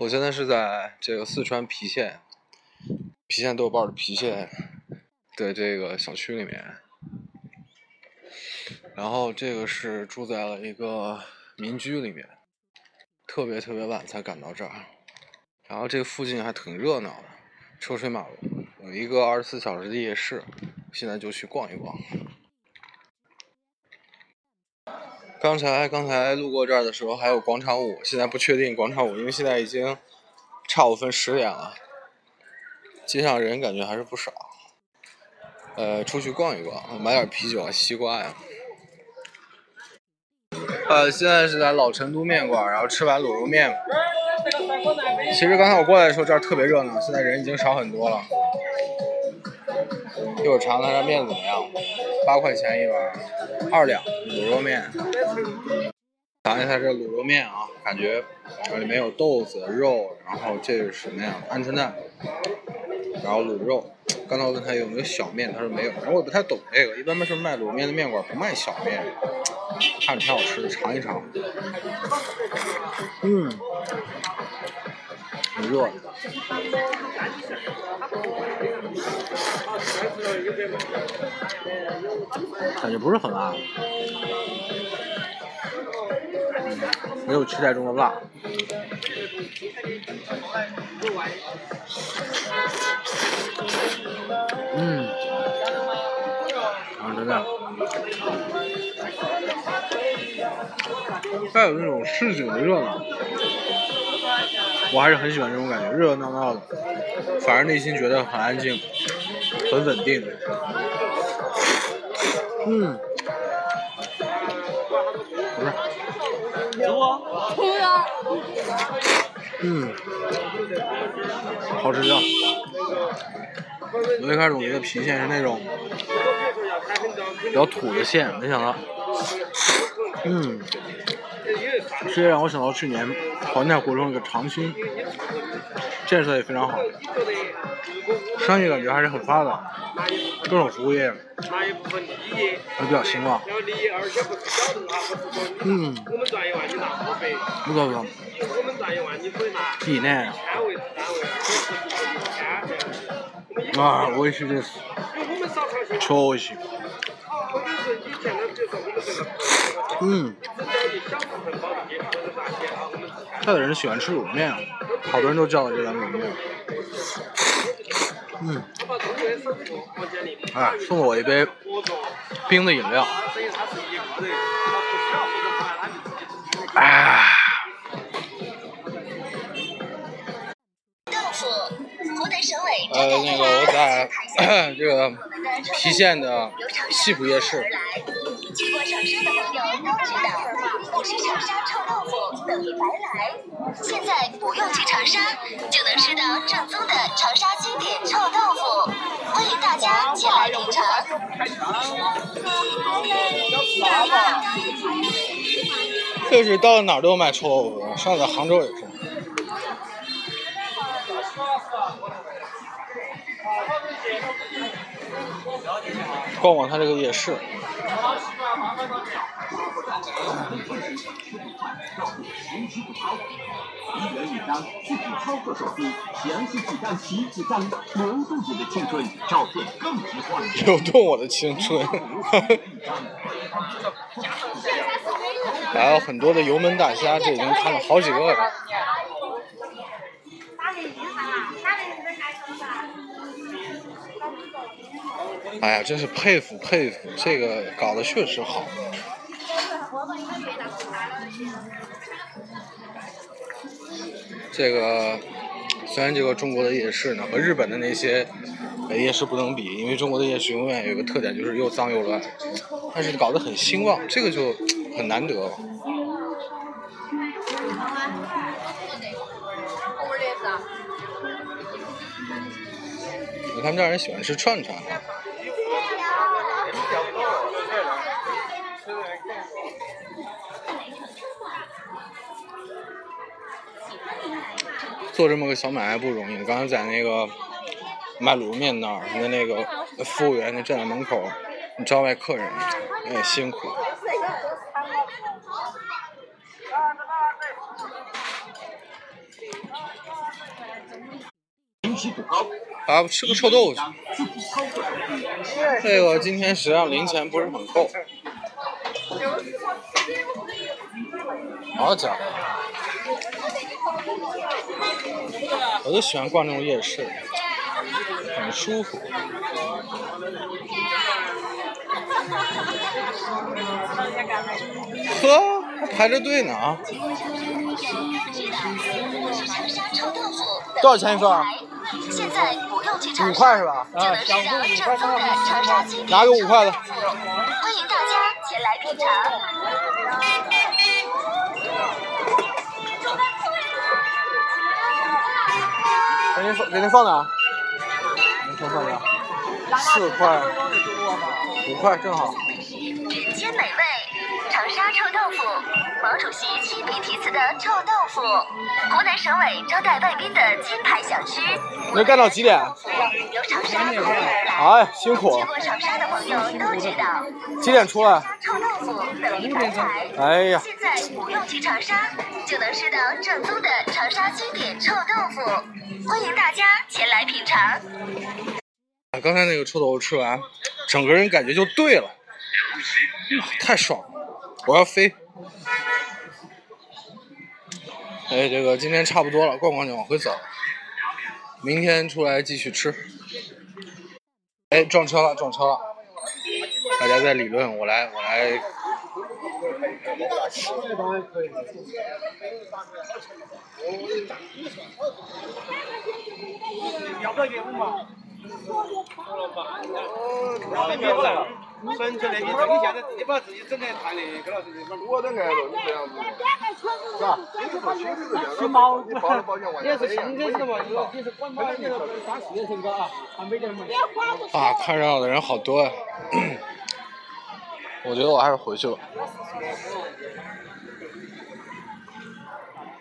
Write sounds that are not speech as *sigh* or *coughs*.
我现在是在这个四川郫县，郫县豆瓣的郫县的这个小区里面，然后这个是住在了一个民居里面，特别特别晚才赶到这儿，然后这附近还挺热闹的，车水马龙，有一个二十四小时的夜市，现在就去逛一逛。刚才刚才路过这儿的时候还有广场舞，现在不确定广场舞，因为现在已经差五分十点了，街上人感觉还是不少。呃，出去逛一逛，买点啤酒啊、西瓜呀。呃，现在是在老成都面馆，然后吃完卤肉面。其实刚才我过来的时候这儿特别热闹，现在人已经少很多了。一会儿尝尝这面怎么样？八块钱一碗，二两卤肉面。尝一下这卤肉面啊，感觉里面有豆子、肉，然后这是什么呀？鹌鹑蛋，然后卤肉。刚才我问他有没有小面，他说没有。然后我也不太懂这个，一般不是卖卤面的面馆不卖小面。看着挺好吃的，尝一尝。嗯，很热。感觉不是很辣，没有期待中的辣。嗯，啊，真的，带有那种市井的热闹，我还是很喜欢这种感觉，热热闹闹的，反而内心觉得很安静，很稳定。嗯，不是，嗯，好吃的。我一开始我觉得郫县是那种比较土的县，没想到，嗯，这也让我想到去年环太胡同那个长兴，建设也非常好，商业感觉还是很发达，各种服务业还比较兴旺。嗯，不错不错，济南。啊，我也是这是，确实。嗯。这的人喜欢吃卤面，好多人都叫了这碗卤面。嗯。哎，送了我一杯冰的饮料。哎。呃，那个我在 *coughs* 这个 *coughs* 郫县的西浦夜市。长沙的朋友都知道，不吃长沙臭豆腐等于白来。现在不用去长沙，就能吃到正宗的长沙经典臭豆腐，欢迎大家前来品尝。这是到哪都卖臭豆腐，上次杭州也是。逛逛它这个夜市。一元一张，四 G 超厚手机，详细几张。齐几张，流动你的青春，照片更直观。流动我的青春。还有很多的油焖大虾，这已经看了好几个了。哎呀，真是佩服佩服，这个搞得确实好。这个虽然这个中国的夜市呢和日本的那些夜市不能比，因为中国的夜市永远有个特点就是又脏又乱，但是搞得很兴旺，这个就很难得。他们家人喜欢吃串串。做这么个小买卖不容易。刚才在那个卖卤面那儿，那那个服务员那站在门口招待客人，也辛苦。啊，吃个臭豆腐。*laughs* 这个今天实际上零钱不是很够。好家伙！我就喜欢逛这种夜市，很舒服。呵，还排着队呢啊！多少钱一份？现在不用去五块是吧？啊，香菇五块拿个五块的。欢迎大家前来品尝。给您放，给您放哪？先放哪？四块，五块正好。人间美味，长沙臭豆腐，毛主席亲笔题词的臭豆腐，湖南省委招待外宾的金牌小吃。能干到几点？有长沙朋友来。哎，辛苦。去过长沙的朋友都知道。几点出来？臭豆腐等于发财。哎呀。现在不用去长沙，就能吃到正宗的长沙经典臭豆腐。欢迎大家前来品尝。刚才那个臭豆腐吃完，整个人感觉就对了，太爽了！我要飞。哎，这个今天差不多了，逛逛就往回走，明天出来继续吃。哎，撞车了，撞车了！大家在理论，我来，我来。要不要给我纯粹的，你你把自己整得太那个了，是不是？我都挨了，你这样子，是吧？你是，毛子，也是新车子嘛，你是管保险的，三四年成个啊，啊，看热闹的人好多呀，*coughs* 我觉得我还是回去吧。